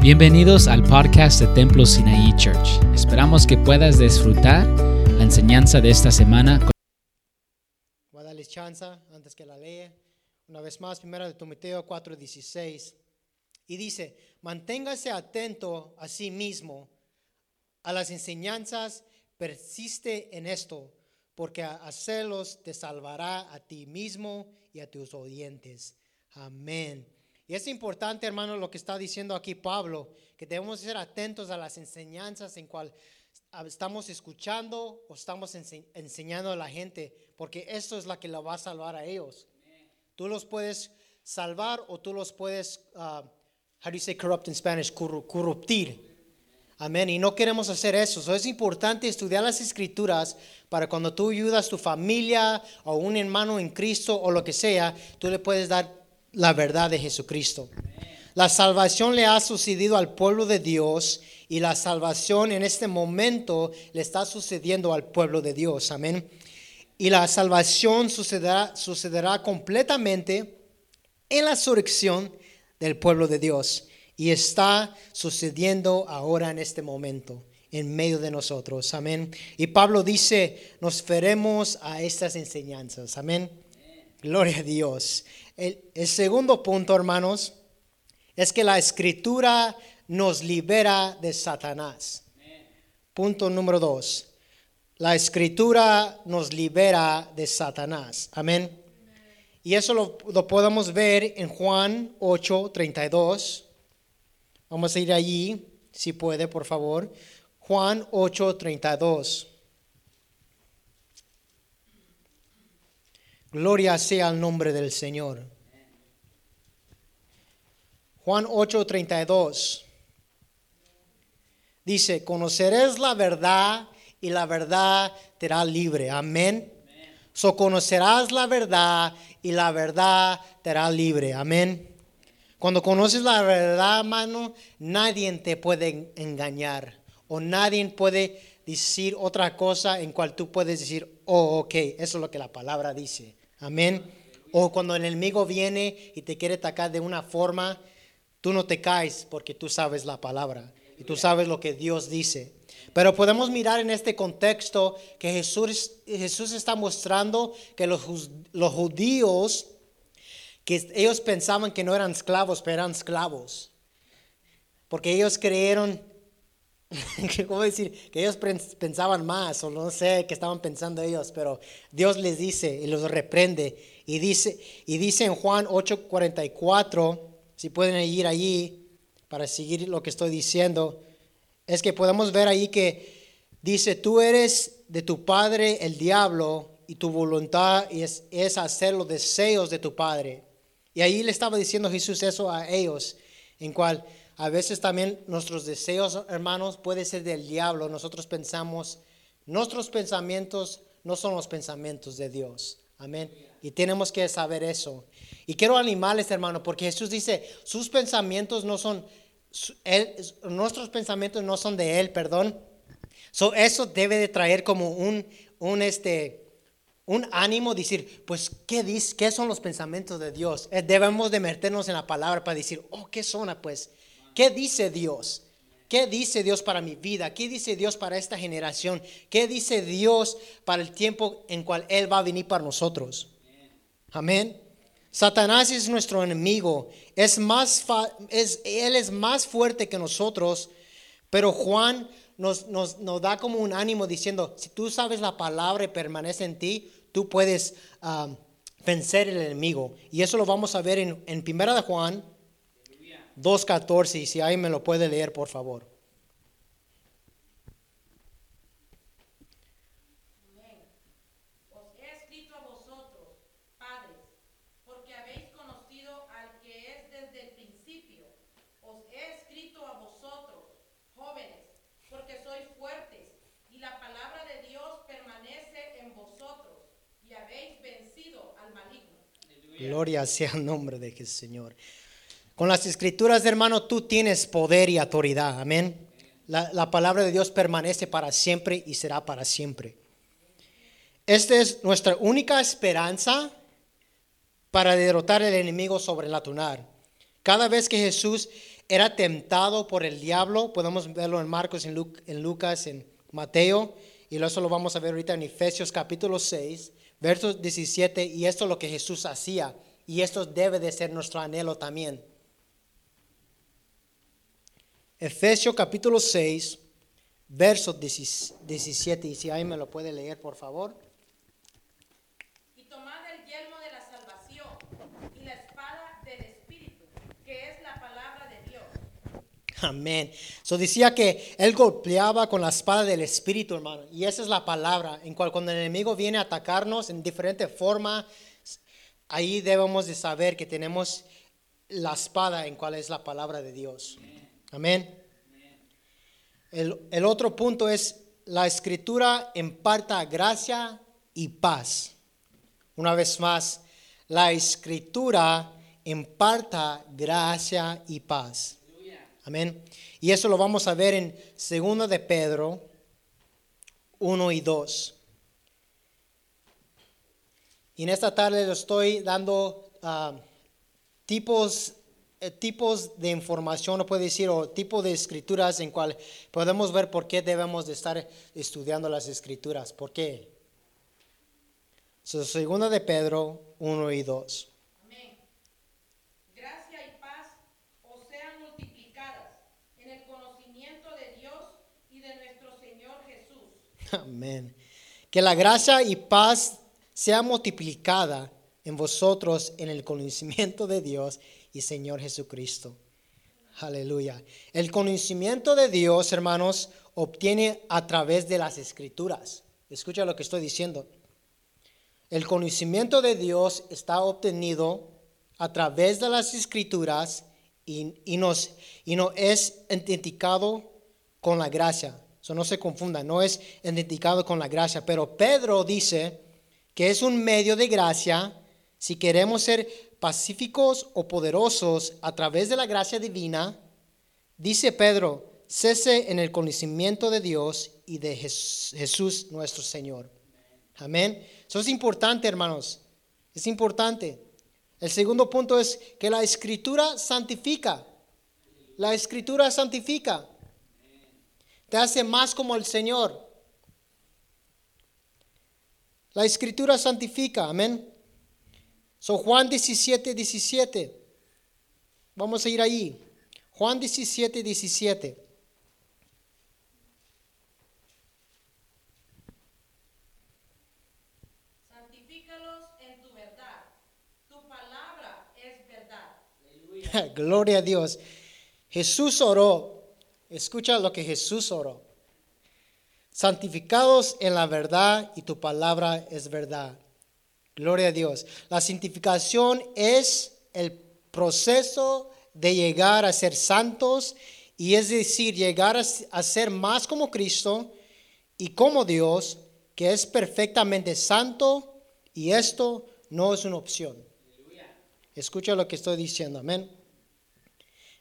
Bienvenidos al podcast de Templo Sinaí Church. Esperamos que puedas disfrutar la enseñanza de esta semana. Voy a darles chance antes que la lea. Una vez más, primera de Timoteo 4:16. Y dice, manténgase atento a sí mismo, a las enseñanzas, persiste en esto, porque hacerlos te salvará a ti mismo y a tus oyentes. Amén. Y es importante, hermano, lo que está diciendo aquí Pablo, que debemos ser atentos a las enseñanzas en cual estamos escuchando o estamos ense- enseñando a la gente, porque esto es la que la va a salvar a ellos. Tú los puedes salvar o tú los puedes, uh, how do you say corrupt in Spanish? Corru- corruptir. Amén. Y no queremos hacer eso. So, es importante estudiar las escrituras para cuando tú ayudas a tu familia o un hermano en Cristo o lo que sea, tú le puedes dar la verdad de Jesucristo. La salvación le ha sucedido al pueblo de Dios y la salvación en este momento le está sucediendo al pueblo de Dios. Amén. Y la salvación sucederá, sucederá completamente en la resurrección del pueblo de Dios. Y está sucediendo ahora en este momento, en medio de nosotros. Amén. Y Pablo dice, nos veremos a estas enseñanzas. Amén. Gloria a Dios. El, segundo punto, hermanos, es que la escritura nos libera de Satanás. Punto número dos. La escritura nos libera de Satanás. Amén. Y eso lo, lo podemos ver en Juan 8, 32. Vamos a ir allí, si puede, por favor. Juan 8, 32. Gloria sea al nombre del Señor. Juan 8, 32. Dice, conoceréis la verdad y la verdad te hará libre. Amén. So conocerás la verdad y la verdad te hará libre. Amén. Cuando conoces la verdad, hermano, nadie te puede engañar o nadie puede decir otra cosa en cual tú puedes decir, oh, ok, eso es lo que la palabra dice. Amén. O cuando el enemigo viene y te quiere atacar de una forma, tú no te caes porque tú sabes la palabra y tú sabes lo que Dios dice. Pero podemos mirar en este contexto que Jesús, Jesús está mostrando que los, los judíos, que ellos pensaban que no eran esclavos, pero eran esclavos. Porque ellos creyeron, ¿cómo decir? Que ellos pens- pensaban más, o no sé qué estaban pensando ellos, pero Dios les dice y los reprende. Y dice, y dice en Juan 8:44, si pueden ir allí para seguir lo que estoy diciendo, es que podemos ver ahí que dice, tú eres de tu padre el diablo y tu voluntad es, es hacer los deseos de tu padre. Y ahí le estaba diciendo Jesús eso a ellos, en cual a veces también nuestros deseos, hermanos, puede ser del diablo. Nosotros pensamos, nuestros pensamientos no son los pensamientos de Dios. Amén. Y tenemos que saber eso. Y quiero animarles, hermano, porque Jesús dice, sus pensamientos no son, él- nuestros pensamientos no son de Él, perdón. So, eso debe de traer como un, un, este, un ánimo, decir, pues, ¿qué, dice, ¿qué son los pensamientos de Dios? Eh, debemos de meternos en la palabra para decir, oh, ¿qué son? Pues, ¿qué dice Dios? ¿Qué dice Dios para mi vida? ¿Qué dice Dios para esta generación? ¿Qué dice Dios para el tiempo en cual Él va a venir para nosotros? Amén. Satanás es nuestro enemigo. Es más es, él es más fuerte que nosotros. Pero Juan nos, nos, nos da como un ánimo diciendo, si tú sabes la palabra y permanece en ti, tú puedes ah, vencer el enemigo. Y eso lo vamos a ver en, en Primera de Juan 2.14. Y si ahí me lo puede leer, por favor. Os he escrito a vosotros, padres, porque habéis conocido al que es desde el principio. Os he escrito a vosotros, jóvenes, porque sois fuertes, y la palabra de Dios permanece en vosotros, y habéis vencido al maligno. Gloria sea el nombre de Jesús, Señor. Con las escrituras, hermano, tú tienes poder y autoridad. Amén. La, la palabra de Dios permanece para siempre y será para siempre. Esta es nuestra única esperanza para derrotar el enemigo sobrenatural. Cada vez que Jesús era tentado por el diablo. Podemos verlo en Marcos, en Lucas, en Mateo. Y eso lo vamos a ver ahorita en Efesios capítulo 6, versos 17. Y esto es lo que Jesús hacía. Y esto debe de ser nuestro anhelo también. Efesios capítulo 6, versos 17. Y si ahí me lo puede leer, por favor. Y tomad el yelmo de la salvación y la espada del Espíritu, que es la palabra de Dios. Amén. So decía que él golpeaba con la espada del Espíritu, hermano. Y esa es la palabra. En cual cuando el enemigo viene a atacarnos en diferente forma, ahí debemos de saber que tenemos la espada en cual es la palabra de Dios. Amén. El, el otro punto es la escritura imparta gracia y paz. Una vez más, la escritura imparta gracia y paz. Amén. Y eso lo vamos a ver en 2 de Pedro 1 y 2. Y en esta tarde le estoy dando ah, tipos, tipos de información, no puedo decir, o tipo de escrituras en cual podemos ver por qué debemos de estar estudiando las escrituras. ¿Por qué? So, segunda de Pedro 1 y 2. Amén. Gracia y paz os sean multiplicadas en el conocimiento de Dios y de nuestro Señor Jesús. Amén. Que la gracia y paz sea multiplicada en vosotros en el conocimiento de Dios y Señor Jesucristo. Aleluya. El conocimiento de Dios, hermanos, obtiene a través de las escrituras. Escucha lo que estoy diciendo. El conocimiento de Dios está obtenido a través de las escrituras y, y nos, y no es identificado con la gracia. Eso no se confunda, no es identificado con la gracia. Pero Pedro dice que es un medio de gracia si queremos ser pacíficos o poderosos a través de la gracia divina. Dice Pedro, cese en el conocimiento de Dios y de Jes- Jesús nuestro Señor. Amén. Eso es importante, hermanos. Es importante. El segundo punto es que la escritura santifica. La escritura santifica. Te hace más como el Señor. La escritura santifica. Amén. So Juan 17, 17. Vamos a ir ahí. Juan 17, 17. Santifícalos en tu verdad. Tu palabra es verdad. Gloria a Dios. Jesús oró. Escucha lo que Jesús oró. Santificados en la verdad y tu palabra es verdad. Gloria a Dios. La santificación es el proceso de llegar a ser santos y es decir, llegar a, ser más como Cristo y como Dios, que es perfectamente santo y esto no es una opción. Escucha lo que estoy diciendo, amén.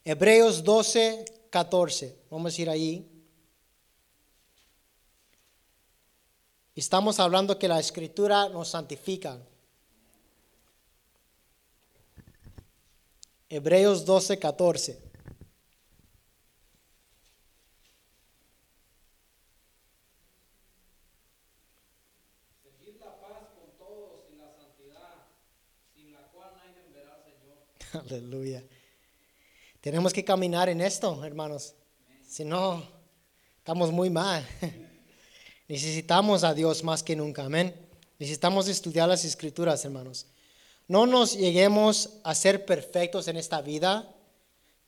Hebreos 12, 14. Vamos a ir ahí. Estamos hablando que la escritura nos santifica. Hebreos 12, 14. Seguid la paz con todos y la santidad, sin la cual nadie verá al Señor. Aleluya. Tenemos que caminar en esto, hermanos. Si no, estamos muy mal. Necesitamos a Dios más que nunca, amén. Necesitamos estudiar las escrituras, hermanos. No nos lleguemos a ser perfectos en esta vida,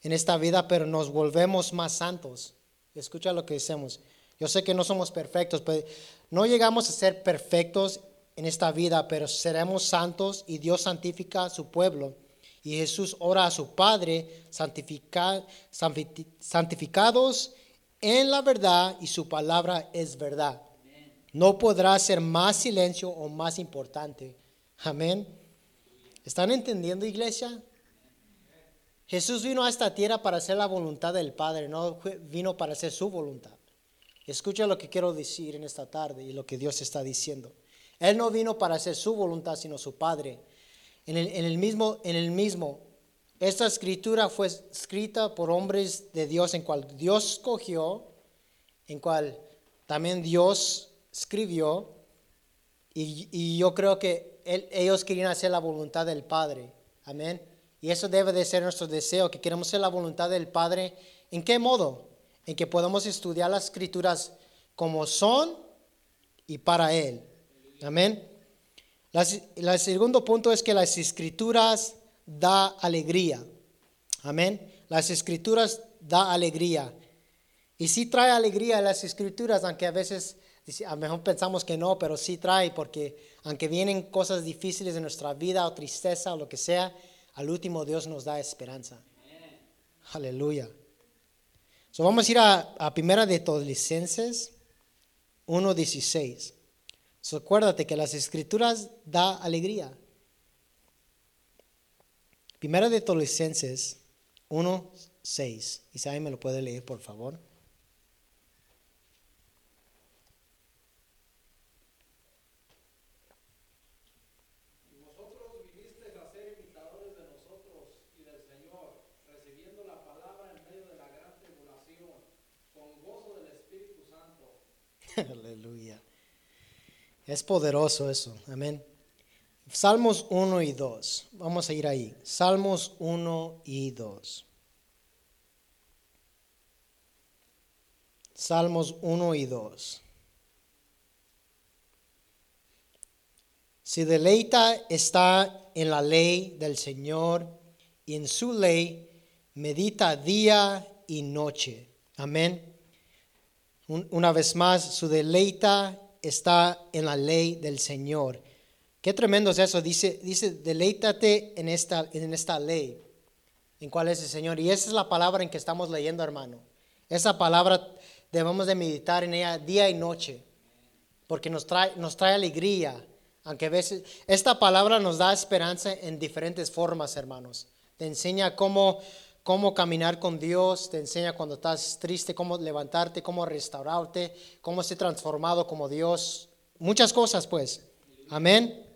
en esta vida, pero nos volvemos más santos. Escucha lo que decimos. Yo sé que no somos perfectos, pero no llegamos a ser perfectos en esta vida, pero seremos santos y Dios santifica a su pueblo. Y Jesús ora a su Padre, santifica- santi- santificados en la verdad y su palabra es verdad. No podrá ser más silencio o más importante. Amén. ¿Están entendiendo, iglesia? Jesús vino a esta tierra para hacer la voluntad del Padre, no vino para hacer su voluntad. Escucha lo que quiero decir en esta tarde y lo que Dios está diciendo. Él no vino para hacer su voluntad, sino su Padre. En el mismo, en el mismo esta escritura fue escrita por hombres de Dios en cual Dios escogió, en cual también Dios escribió, y, y yo creo que ellos querían hacer la voluntad del Padre. Amén. Y eso debe de ser nuestro deseo, que queremos hacer la voluntad del Padre. ¿En qué modo? En que podamos estudiar las escrituras como son y para Él. Amén. El segundo punto es que las escrituras da alegría. Amén. Las escrituras da alegría. Y sí trae alegría las escrituras, aunque a veces a lo mejor pensamos que no, pero sí trae, porque aunque vienen cosas difíciles en nuestra vida o tristeza o lo que sea, al último Dios nos da esperanza. Aleluya. So vamos a ir a, a Primera de Tesalonicenses 1.16. So acuérdate que las escrituras da alegría. Primera de Tesalonicenses 1.6. Isaías me lo puede leer, por favor. Y vosotros vinisteis a ser imitadores de nosotros y del Señor, recibiendo la palabra en medio de la gran tribulación, con gozo del Espíritu Santo. Aleluya. Es poderoso eso. Amén. Salmos 1 y 2. Vamos a ir ahí. Salmos 1 y 2. Salmos 1 y 2. Si deleita está en la ley del Señor y en su ley medita día y noche. Amén. Un- Una vez más, su deleita está en la ley del Señor. Qué tremendo es eso. Dice, dice deleítate en esta, en esta ley, en cuál es el Señor. Y esa es la palabra en que estamos leyendo, hermano. Esa palabra debemos de meditar en ella día y noche, porque nos trae, nos trae alegría. Aunque a veces, esta palabra nos da esperanza en diferentes formas, hermanos. Te enseña cómo, cómo caminar con Dios, te enseña cuando estás triste, cómo levantarte, cómo restaurarte, cómo ser transformado como Dios. Muchas cosas, pues. Amén.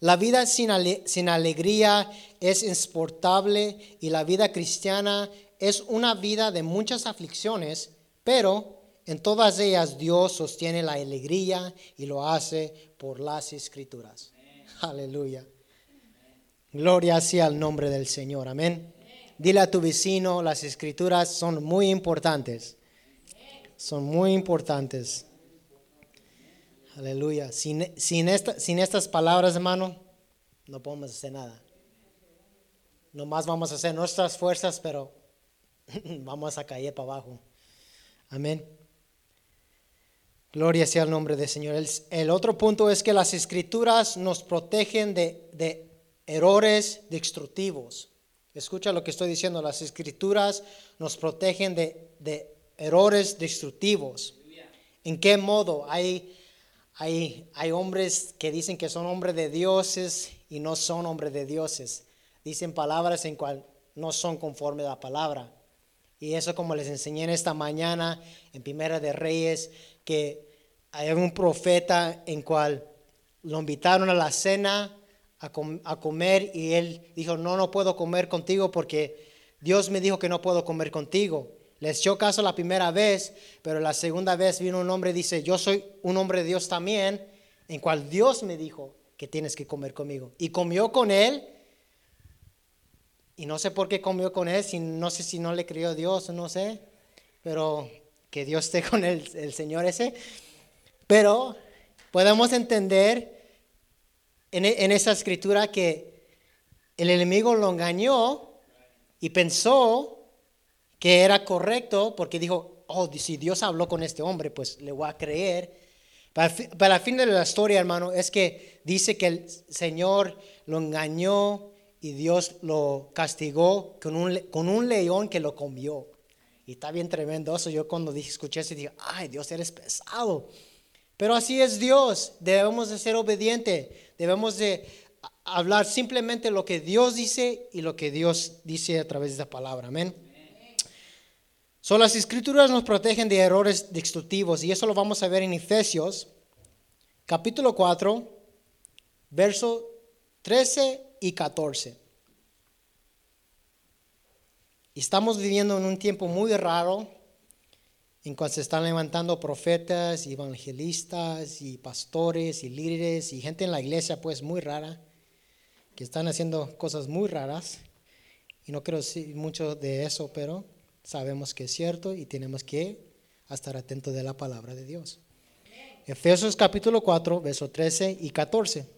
La vida sin, ale- sin alegría es insoportable y la vida cristiana es una vida de muchas aflicciones, pero en todas ellas Dios sostiene la alegría y lo hace por las escrituras. Aleluya. Gloria sea al nombre del Señor. Amén. Dile a tu vecino, las escrituras son muy importantes. Son muy importantes. Aleluya. Sin, esta- sin estas palabras, hermano, no podemos hacer nada. Nomás vamos a hacer nuestras fuerzas, pero vamos a caer para abajo. Amén. Gloria sea el nombre del Señor. El, otro punto es que las escrituras nos protegen de errores destructivos. Escucha lo que estoy diciendo. Las escrituras nos protegen de, de errores destructivos. ¿En qué modo? Hay, hay, hay hombres que dicen que son hombres de dioses y no son hombres de dioses. Dicen palabras en cual no son conforme a la palabra. Y eso como les enseñé en esta mañana en Primera de Reyes, que hay un profeta en cual lo invitaron a la cena a, a comer y él dijo, no, no puedo comer contigo porque Dios me dijo que no puedo comer contigo. Les echó caso la primera vez, pero la segunda vez vino un hombre y dice, yo soy un hombre de Dios también, en cual Dios me dijo que tienes que comer conmigo. Y comió con él. Y no sé por qué comió con él, si, no sé si no le creyó Dios, no sé, pero que Dios esté con el, el Señor ese. Pero podemos entender en, esa escritura que el enemigo lo engañó y pensó que era correcto porque dijo, oh, si Dios habló con este hombre, pues le voy a creer. Para, para el fin de la historia, hermano, es que dice que el Señor lo engañó y Dios lo castigó con un, con un león que lo comió. Y está bien tremendo eso. Yo cuando dije, escuché eso, dije, ay, Dios, eres pesado. Pero así es Dios. Debemos de ser obedientes. Debemos de hablar simplemente lo que Dios dice y lo que Dios dice a través de esa palabra. Amén. So, las escrituras nos protegen de errores destructivos y eso lo vamos a ver en Efesios capítulo 4, verso 13 y 14. Y estamos viviendo en un tiempo muy raro en cual se están levantando profetas, evangelistas y pastores y líderes y gente en la iglesia pues muy rara que están haciendo cosas muy raras. Y no decir mucho de eso, pero sabemos que es cierto y tenemos que estar atentos de la palabra de Dios. Efesios capítulo 4, versos 13 y 14.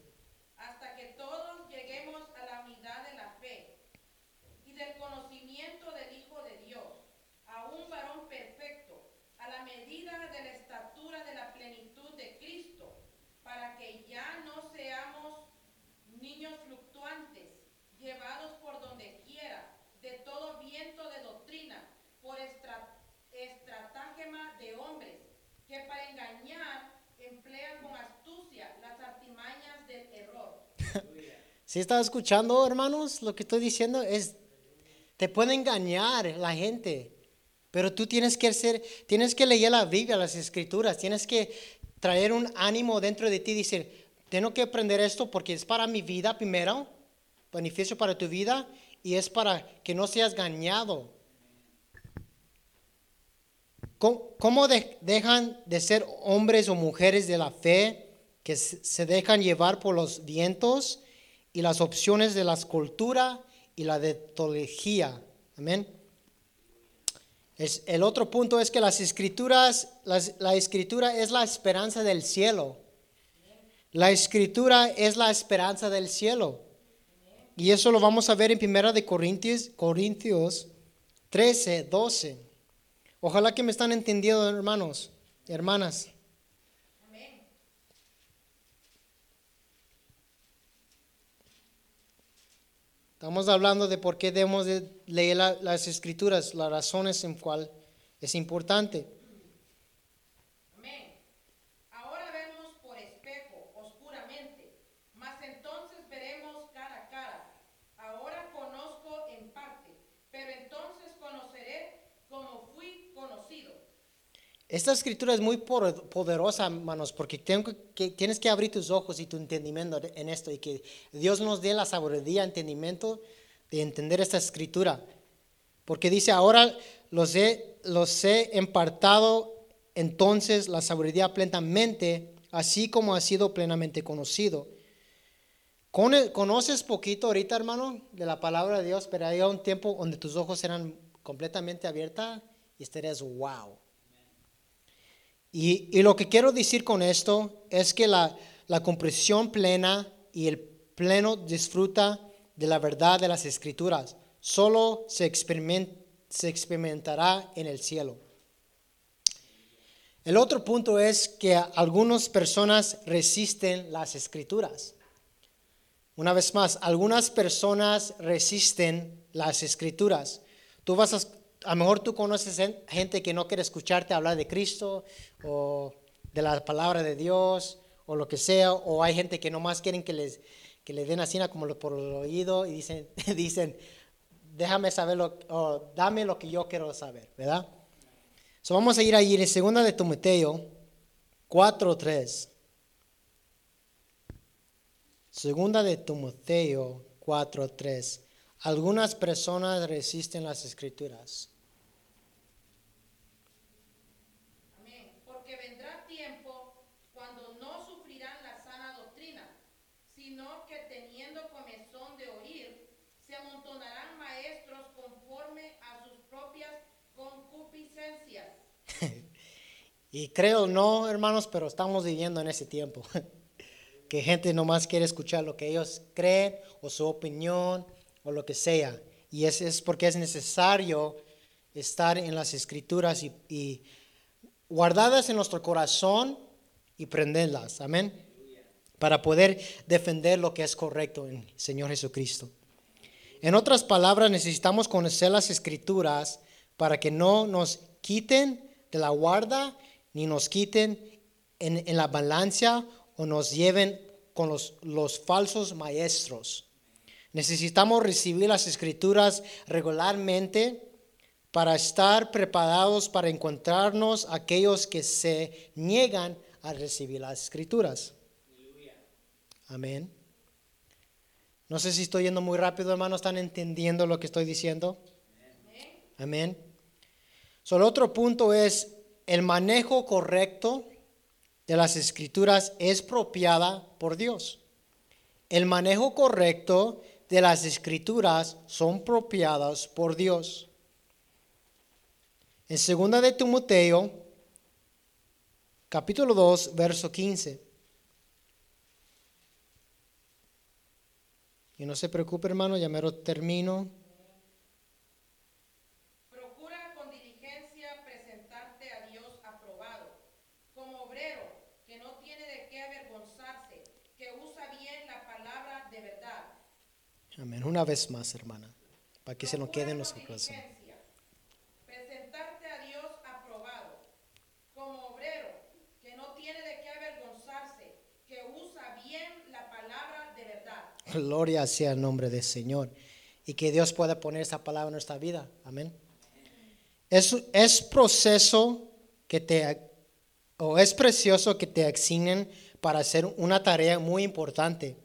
hasta que todos lleguemos a la unidad de la fe y del conocimiento del Hijo de Dios, a un varón perfecto, a la medida de la estatura de la plenitud de Cristo, para que ya no seamos niños fluctuantes, llevados por donde quiera, de todo viento de doctrina, por estra- estratagema de hombres, que para engañar emplean con astucia las artimañas del error. Si estás escuchando, hermanos, lo que estoy diciendo es, te puede engañar la gente, pero tú tienes que ser, tienes que leer la Biblia, las escrituras, tienes que traer un ánimo dentro de ti, decir, tengo que aprender esto porque es para mi vida primero, beneficio para tu vida, y es para que no seas engañado. ¿Cómo, cómo de- dejan de ser hombres o mujeres de la fe que se dejan llevar por los vientos y las opciones de la escultura y la de teología? Amén. El otro punto es que las escrituras, la escritura es la esperanza del cielo. La escritura es la esperanza del cielo. Y eso lo vamos a ver en Primera de Corintios, Corintios 13, 12. Ojalá que me están entendiendo, hermanos, hermanas. Amén. Estamos hablando de por qué debemos de leer la- las escrituras, las razones en cual es importante. Amén. Ahora vemos por espejo, oscuramente, mas entonces veremos cara a cara. Ahora conozco en parte, pero entonces conoceré como fui conocido. Esta escritura es muy poderosa, hermanos, porque, tienes que abrir tus ojos y tu entendimiento en esto y que Dios nos dé la sabiduría, entendimiento de entender esta escritura. Porque dice, ahora los he, los he impartado entonces la sabiduría plenamente, así como ha sido plenamente conocido. Con- ¿Conoces poquito ahorita, hermano, de la palabra de Dios? Pero hay un tiempo donde tus ojos serán completamente abiertos y estarías, wow. Y, lo que quiero decir con esto es que la, la comprensión plena y el pleno disfruta de la verdad de las escrituras solo se, experimen- se experimentará en el cielo. El otro punto es que algunas personas resisten las escrituras. Una vez más, algunas personas resisten las escrituras. Tú vas a, a lo mejor tú conoces gen- gente que no quiere escucharte hablar de Cristo o de la palabra de Dios o lo que sea, o hay gente que nomás quieren que les, que les den así como por el oído y dicen, dicen déjame saber lo, o dame lo que yo quiero saber, ¿verdad? So vamos a ir ahí en segunda de Timoteo 4.3. Segunda de Timoteo 4:3. Algunas personas resisten las escrituras. Amén. Porque vendrá tiempo cuando no sufrirán la sana doctrina, sino que teniendo comezón de oír, se amontonarán maestros conforme a sus propias concupiscencias. Y creo no, hermanos, pero estamos viviendo en ese tiempo. que gente nomás quiere escuchar lo que ellos creen o su opinión o lo que sea. Y es, es porque es necesario estar en las escrituras y, guardadas en nuestro corazón y prenderlas. Amén. Para poder defender lo que es correcto en el Señor Jesucristo. En otras palabras, necesitamos conocer las escrituras para que no nos quiten de la guarda ni nos quiten en, la balanza o nos lleven con los falsos maestros. Necesitamos recibir las escrituras regularmente para estar preparados para encontrarnos aquellos que se niegan a recibir las escrituras. Amén. No sé si estoy yendo muy rápido, hermanos, ¿están entendiendo lo que estoy diciendo? Amén. So, el otro punto es el manejo correcto de las escrituras es propiada por Dios. El manejo correcto de las escrituras son propiadas por Dios. En segunda de Timoteo, capítulo 2, verso 15. Y no se preocupe, hermano, ya me lo termino. Procura con diligencia presentarte a Dios aprobado, como obrero que no tiene de qué avergonzarse, que usa bien la palabra de verdad. Amén. Una vez más, hermana, para que se nos quede en los con corazones. diligencia Presentarte a Dios aprobado, como obrero que no tiene de qué avergonzarse, que usa bien la palabra de verdad. Gloria sea el nombre del Señor. Y que Dios pueda poner esa palabra en nuestra vida. Amén. Es, es proceso que te, o es precioso que te asignen para hacer una tarea muy importante.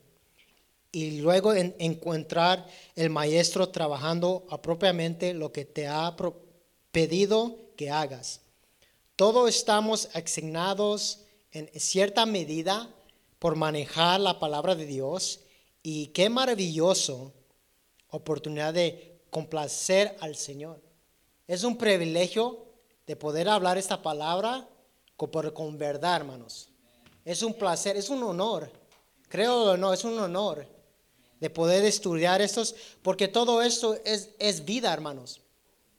Y luego en- encontrar el maestro trabajando apropiadamente lo que te ha pedido que hagas. Todos estamos asignados en cierta medida por manejar la palabra de Dios y qué maravilloso oportunidad de complacer al Señor. Es un privilegio de poder hablar esta palabra con verdad, hermanos. Es un placer, es un honor. Creo o no, es un honor de poder estudiar estos, porque todo esto es, es vida, hermanos.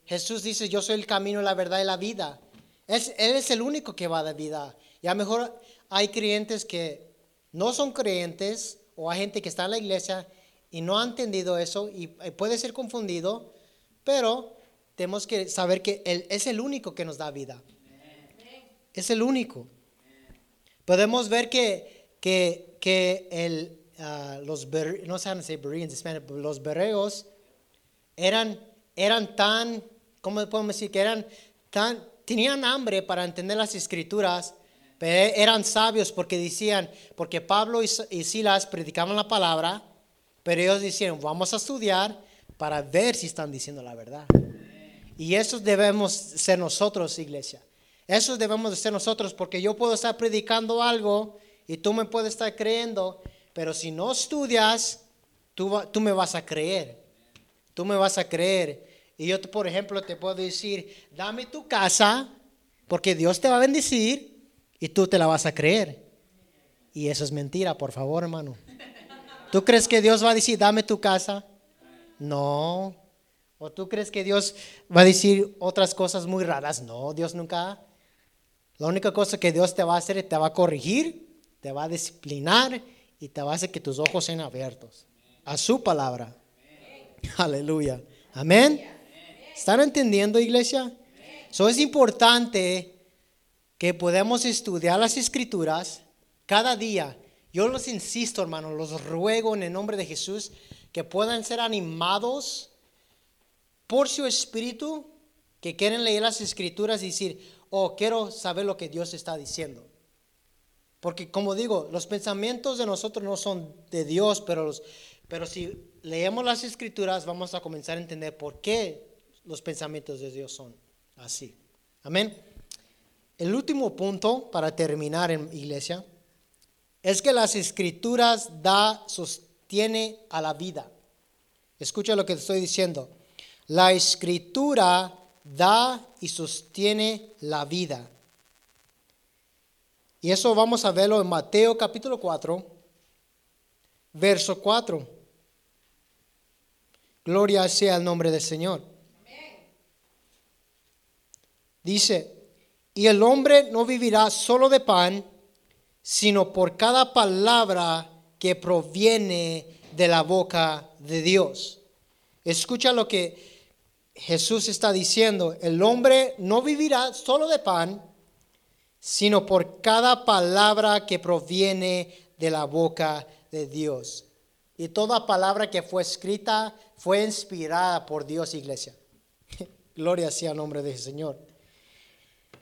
Jesús dice, yo soy el camino, la verdad y la vida. Él es el único que va a dar vida. Y a lo mejor hay creyentes que no son creyentes o hay gente que está en la iglesia y no ha entendido eso y puede ser confundido, pero tenemos que saber que Él es el único que nos da vida. Es el único. Podemos ver que, que, que el, ah, los, no decir Bereans los bereos eran, eran tan, ¿cómo podemos decir? Que eran tan, tenían hambre para entender las escrituras, eran sabios porque decían, porque Pablo y Silas predicaban la palabra, pero ellos decían, vamos a estudiar para ver si están diciendo la verdad. Y eso debemos ser nosotros, iglesia. Eso debemos de ser nosotros, porque yo puedo estar predicando algo y tú me puedes estar creyendo, pero si no estudias, tú, tú me vas a creer. Tú me vas a creer. Y yo, por ejemplo, te puedo decir, dame tu casa, porque Dios te va a bendecir y tú te la vas a creer. Y eso es mentira, por favor, hermano. ¿Tú crees que Dios va a decir, dame tu casa? No. ¿O tú crees que Dios va a decir otras cosas muy raras? No, Dios nunca. La única cosa que Dios te va a hacer es te va a corregir, te va a disciplinar y te hacer que tus ojos sean abiertos a su palabra. Aleluya. Amén. ¿Están entendiendo, iglesia? Eso es importante que podamos estudiar las escrituras cada día. Yo los insisto, hermanos, los ruego en el nombre de Jesús que puedan ser animados por su espíritu, que quieren leer las escrituras y decir, oh, quiero saber lo que Dios está diciendo. Porque como digo, los pensamientos de nosotros no son de Dios, pero, los- pero si leemos las escrituras vamos a comenzar a entender por qué los pensamientos de Dios son así. Amén. El último punto para terminar en iglesia es que las escrituras da, sostiene a la vida. Escucha lo que estoy diciendo. La escritura da y sostiene la vida. Y eso vamos a verlo en Mateo capítulo 4, verso 4. Gloria sea el nombre del Señor. Dice, y el hombre no vivirá solo de pan, sino por cada palabra que proviene de la boca de Dios. Escucha lo que Jesús está diciendo. El hombre no vivirá solo de pan, sino por cada palabra que proviene de la boca de Dios. Y toda palabra que fue escrita fue inspirada por Dios, iglesia. Gloria sea el nombre del Señor.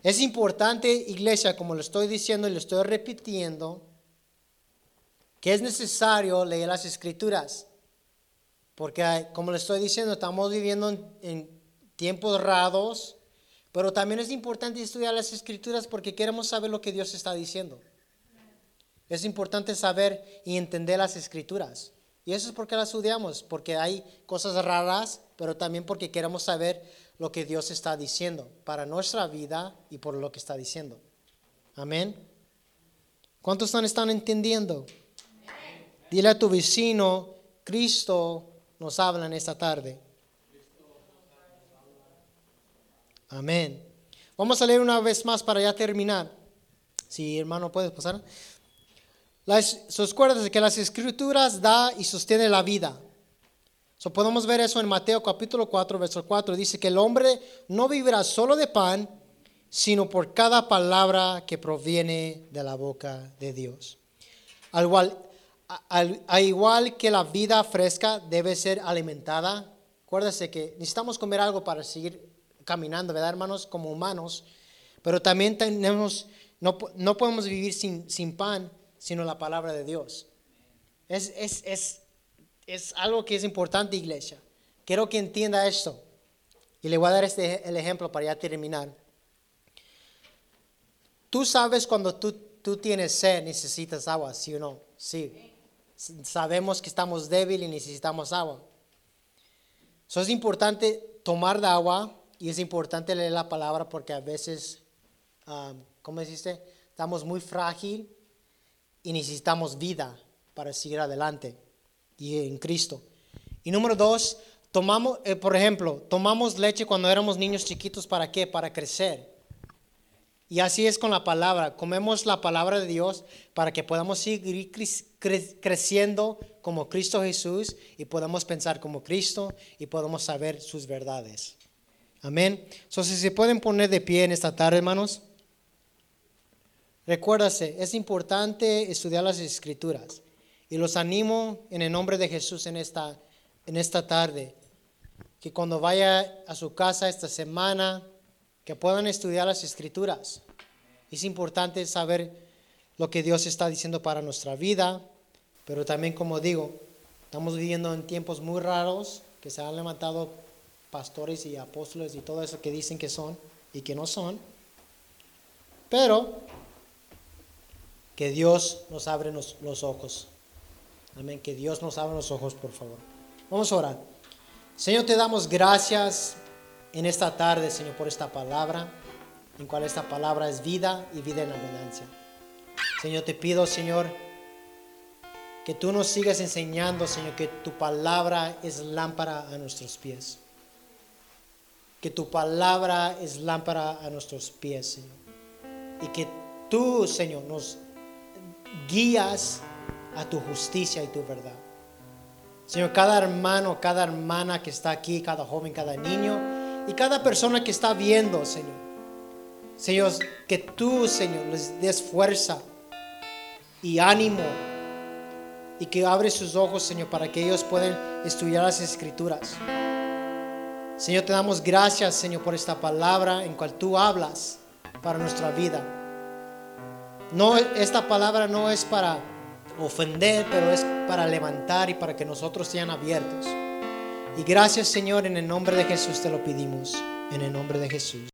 Es importante, iglesia, como lo estoy diciendo y lo estoy repitiendo, que es necesario leer las escrituras. Porque, como le estoy diciendo, estamos viviendo en, en tiempos raros, pero también es importante estudiar las escrituras porque queremos saber lo que Dios está diciendo. Es importante saber y entender las escrituras. Y eso es porque las estudiamos, porque hay cosas raras, pero también porque queremos saber lo que Dios está diciendo para nuestra vida y por lo que está diciendo. Amén. ¿Cuántos están, están entendiendo? Dile a tu vecino, Cristo nos habla en esta tarde. Amén. Vamos a leer una vez más para ya terminar. Si hermano puedes pasar. Las, acuérdense que las escrituras da y sostiene la vida. So, podemos ver eso en Mateo capítulo 4, verso 4. Dice que el hombre no vivirá solo de pan, sino por cada palabra que proviene de la boca de Dios. Al igual, al, igual que la vida fresca debe ser alimentada, acuérdese que necesitamos comer algo para seguir caminando, ¿verdad, hermanos? Como humanos. Pero también tenemos, no, no podemos vivir sin, sin pan sino la palabra de Dios. Es, es, es, es algo que es importante, iglesia. Quiero que entienda esto. Y le voy a dar este, el ejemplo para ya terminar. Tú sabes cuando tú, tú tienes sed, necesitas agua, ¿sí o no? Sí. Sabemos que estamos débiles y necesitamos agua. Eso es importante tomar de agua y es importante leer la palabra porque a veces, um, ¿cómo dijiste? Estamos muy frágil y necesitamos vida para seguir adelante y en Cristo. Y número dos, tomamos, eh, por ejemplo, tomamos leche cuando éramos niños chiquitos, ¿para qué? Para crecer. Y así es con la palabra. Comemos la palabra de Dios para que podamos seguir creciendo como Cristo Jesús y podamos pensar como Cristo y podamos saber sus verdades. Amén. Entonces, si se pueden poner de pie en esta tarde, hermanos. Recuérdase, es importante estudiar las escrituras. Y los animo en el nombre de Jesús en esta, en esta tarde, que cuando vaya a su casa esta semana, que puedan estudiar las escrituras. Es importante saber lo que Dios está diciendo para nuestra vida, pero también como digo, estamos viviendo en tiempos muy raros, que se han levantado pastores y apóstoles y todo eso que dicen que son y que no son. Pero que Dios nos abre los, ojos. Amén. Que Dios nos abra los ojos, por favor. Vamos a orar. Señor, te damos gracias en esta tarde, Señor, por esta palabra, en cual esta palabra es vida y vida en abundancia. Señor, te pido, Señor, que tú nos sigas enseñando, Señor, que tu palabra es lámpara a nuestros pies. Que tu palabra es lámpara a nuestros pies, Señor. Y que tú, Señor, nos guías a tu justicia y tu verdad. Señor, cada hermano, cada hermana que está aquí, cada joven, cada niño y cada persona que está viendo, Señor. Señor, que tú, Señor, les des fuerza y ánimo y que abre sus ojos, Señor, para que ellos puedan estudiar las escrituras. Señor, te damos gracias, Señor, por esta palabra en cual tú hablas para nuestra vida. No, esta palabra no es para ofender, pero es para levantar y para que nosotros sean abiertos. Y gracias Señor, en el nombre de Jesús te lo pedimos, en el nombre de Jesús.